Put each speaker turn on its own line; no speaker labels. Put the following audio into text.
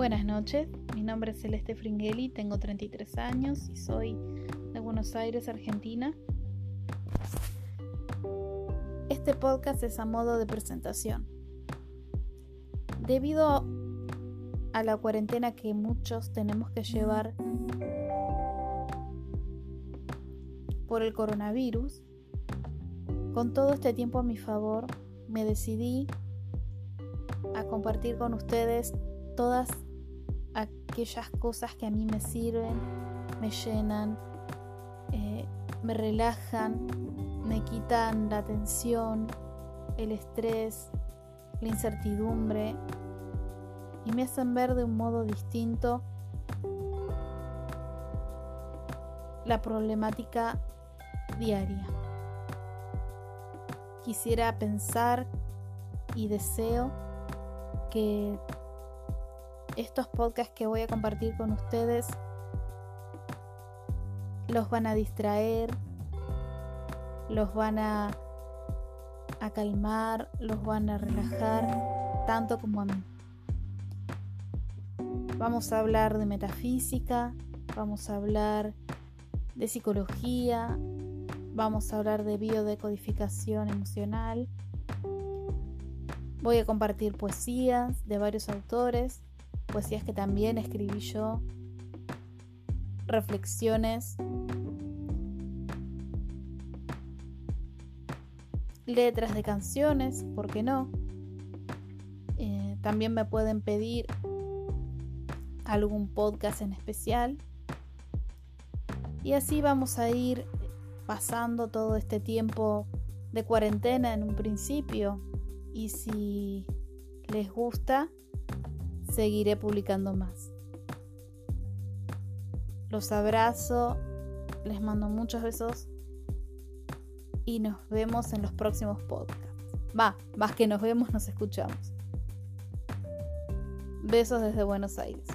Buenas noches, mi nombre es Celeste Fringeli, tengo 33 años y soy de Buenos Aires, Argentina. Este podcast es a modo de presentación. Debido a la cuarentena que muchos tenemos que llevar por el coronavirus, con todo este tiempo a mi favor, me decidí a compartir con ustedes todas aquellas cosas que a mí me sirven, me llenan, eh, me relajan, me quitan la tensión, el estrés, la incertidumbre y me hacen ver de un modo distinto la problemática diaria. Quisiera pensar y deseo que estos podcasts que voy a compartir con ustedes los van a distraer, los van a, calmar, los van a relajar, tanto como a mí. Vamos a hablar de metafísica, vamos a hablar de psicología, vamos a hablar de biodecodificación emocional. Voy a compartir poesías de varios autores poesías que también escribí yo, reflexiones, letras de canciones, ¿por qué no? Eh, también me pueden pedir algún podcast en especial. Y así vamos a ir pasando todo este tiempo de cuarentena en un principio. Y si les gusta, seguiré publicando más. Los abrazo, les mando muchos besos y nos vemos en los próximos podcasts. Va, más que nos vemos, nos escuchamos. Besos desde Buenos Aires.